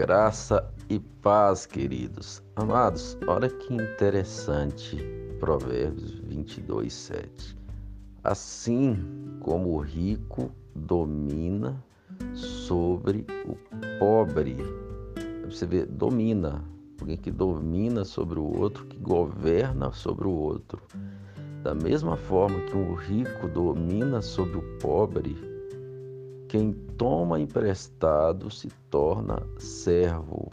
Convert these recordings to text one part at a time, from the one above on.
Graça e paz, queridos. Amados, olha que interessante Provérbios 22, 7. Assim como o rico domina sobre o pobre. Você vê, domina. Alguém que domina sobre o outro, que governa sobre o outro. Da mesma forma que um rico domina sobre o pobre, quem toma emprestado se torna servo.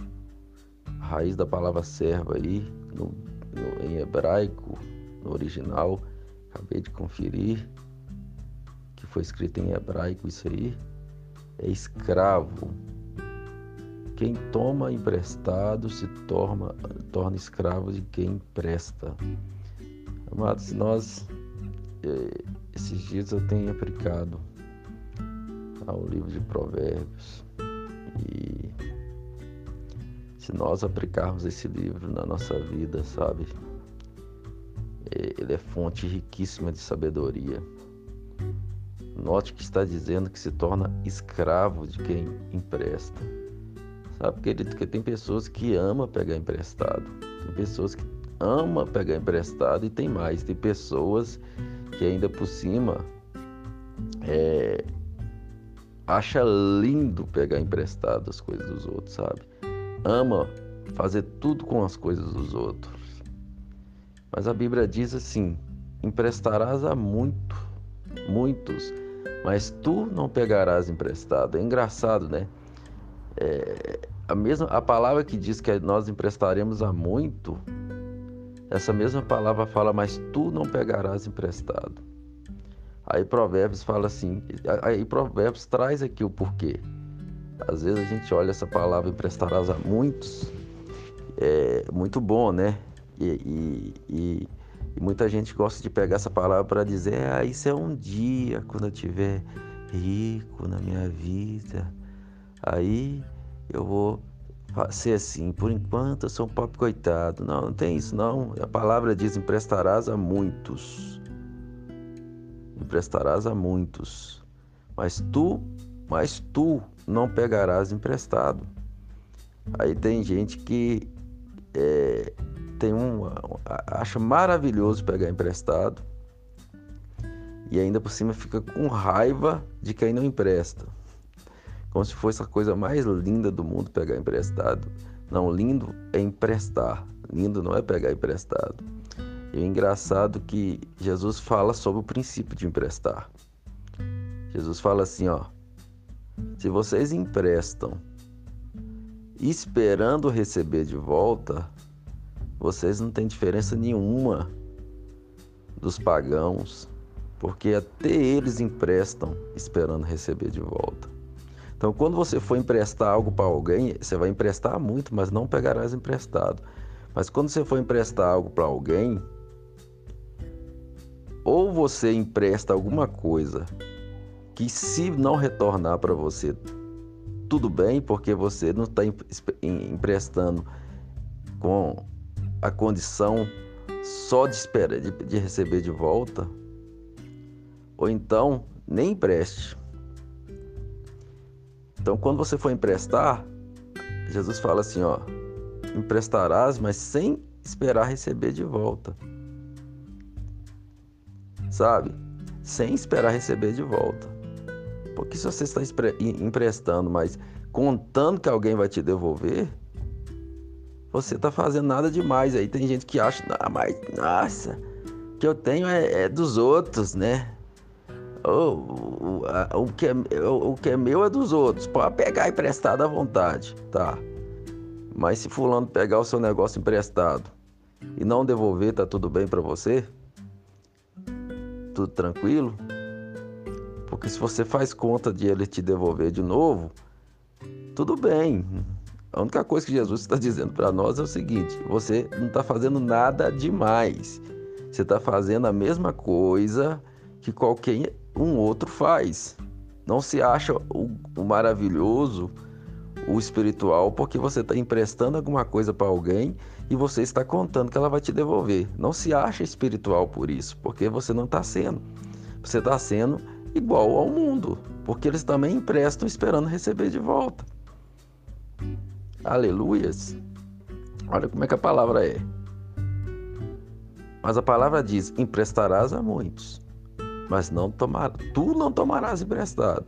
Raiz da palavra servo aí, no, no, em hebraico, no original, acabei de conferir, que foi escrito em hebraico isso aí, é escravo. Quem toma emprestado se torna, torna escravo de quem empresta. Amados, nós, eh, esses dias eu tenho aplicado ao livro de Provérbios e se nós aplicarmos esse livro na nossa vida, sabe, eh, ele é fonte riquíssima de sabedoria. Note que está dizendo que se torna escravo de quem empresta. Sabe, querido, que tem pessoas que amam pegar emprestado. Tem pessoas que amam pegar emprestado e tem mais. Tem pessoas que ainda por cima é, acha lindo pegar emprestado as coisas dos outros, sabe? Ama fazer tudo com as coisas dos outros. Mas a Bíblia diz assim: emprestarás a muito, muitos mas tu não pegarás emprestado. É engraçado, né? É, a mesma a palavra que diz que nós emprestaremos a muito, essa mesma palavra fala, mas tu não pegarás emprestado. Aí Provérbios fala assim, aí Provérbios traz aqui o porquê. Às vezes a gente olha essa palavra emprestarás a muitos, é muito bom, né? E, e, e e muita gente gosta de pegar essa palavra para dizer: ah, isso é um dia, quando eu tiver rico na minha vida. Aí eu vou ser assim. Por enquanto eu sou um pobre coitado. Não, não tem isso não. A palavra diz: emprestarás a muitos. Emprestarás a muitos. Mas tu, mas tu não pegarás emprestado. Aí tem gente que é, tem um acha maravilhoso pegar emprestado e ainda por cima fica com raiva de quem não empresta. Como se fosse a coisa mais linda do mundo pegar emprestado. Não, lindo é emprestar. Lindo não é pegar emprestado. E o engraçado é que Jesus fala sobre o princípio de emprestar. Jesus fala assim, ó: Se vocês emprestam esperando receber de volta, vocês não têm diferença nenhuma dos pagãos, porque até eles emprestam esperando receber de volta. Então, quando você for emprestar algo para alguém, você vai emprestar muito, mas não pegarás emprestado. Mas quando você for emprestar algo para alguém, ou você empresta alguma coisa que, se não retornar para você, tudo bem, porque você não está emprestando com a condição só de espera de, de receber de volta, ou então nem empreste. Então, quando você for emprestar, Jesus fala assim, ó, emprestarás, mas sem esperar receber de volta. Sabe? Sem esperar receber de volta. Porque se você está emprestando, mas contando que alguém vai te devolver, você tá fazendo nada demais. Aí tem gente que acha, ah, mas nossa, o que eu tenho é, é dos outros, né? O, o, a, o, que é, o, o que é meu é dos outros. Pode pegar emprestado à vontade, tá? Mas se fulano pegar o seu negócio emprestado e não devolver, tá tudo bem para você? Tudo tranquilo? Porque se você faz conta de ele te devolver de novo, tudo bem. A única coisa que Jesus está dizendo para nós é o seguinte: você não está fazendo nada demais. Você está fazendo a mesma coisa que qualquer um outro faz. Não se acha o, o maravilhoso, o espiritual, porque você está emprestando alguma coisa para alguém e você está contando que ela vai te devolver. Não se acha espiritual por isso, porque você não está sendo. Você está sendo igual ao mundo, porque eles também emprestam esperando receber de volta. aleluias, olha como é que a palavra é. Mas a palavra diz: emprestarás a muitos, mas não tomar, tu não tomarás emprestado.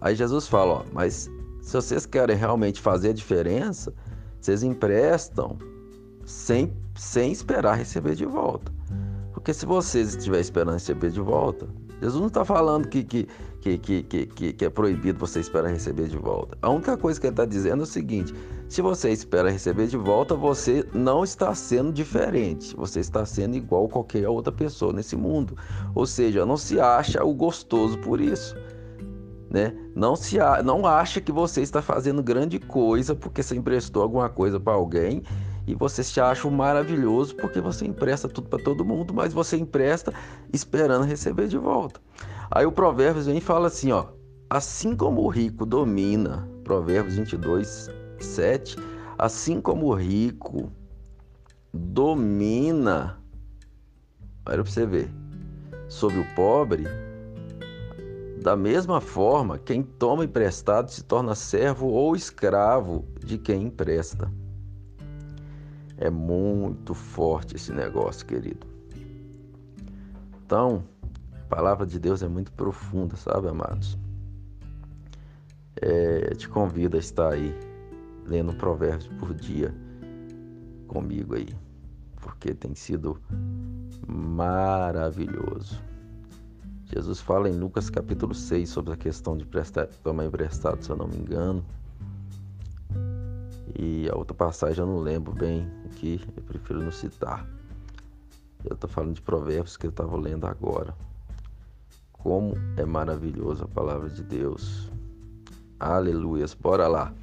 Aí Jesus fala: ó, mas se vocês querem realmente fazer a diferença, vocês emprestam sem, sem esperar receber de volta. Porque se vocês estiverem esperando receber de volta, Jesus não está falando que, que, que, que, que, que é proibido você esperar receber de volta. A única coisa que ele está dizendo é o seguinte: se você espera receber de volta, você não está sendo diferente, você está sendo igual a qualquer outra pessoa nesse mundo. Ou seja, não se acha o gostoso por isso. Né? Não se não acha que você está fazendo grande coisa porque você emprestou alguma coisa para alguém e você se acha maravilhoso porque você empresta tudo para todo mundo, mas você empresta esperando receber de volta. Aí o Provérbios vem e fala assim, ó: assim como o rico domina, Provérbios 22, 7, assim como o rico domina, olha para você ver, sobre o pobre, da mesma forma, quem toma emprestado se torna servo ou escravo de quem empresta. É muito forte esse negócio, querido. Então, a palavra de Deus é muito profunda, sabe, amados? É, te convido a estar aí lendo provérbios por dia comigo aí, porque tem sido maravilhoso. Jesus fala em Lucas capítulo 6 sobre a questão de prestar, tomar emprestado, se eu não me engano. E a outra passagem eu não lembro bem aqui, eu prefiro não citar. Eu estou falando de provérbios que eu estava lendo agora. Como é maravilhosa a palavra de Deus. Aleluias. Bora lá.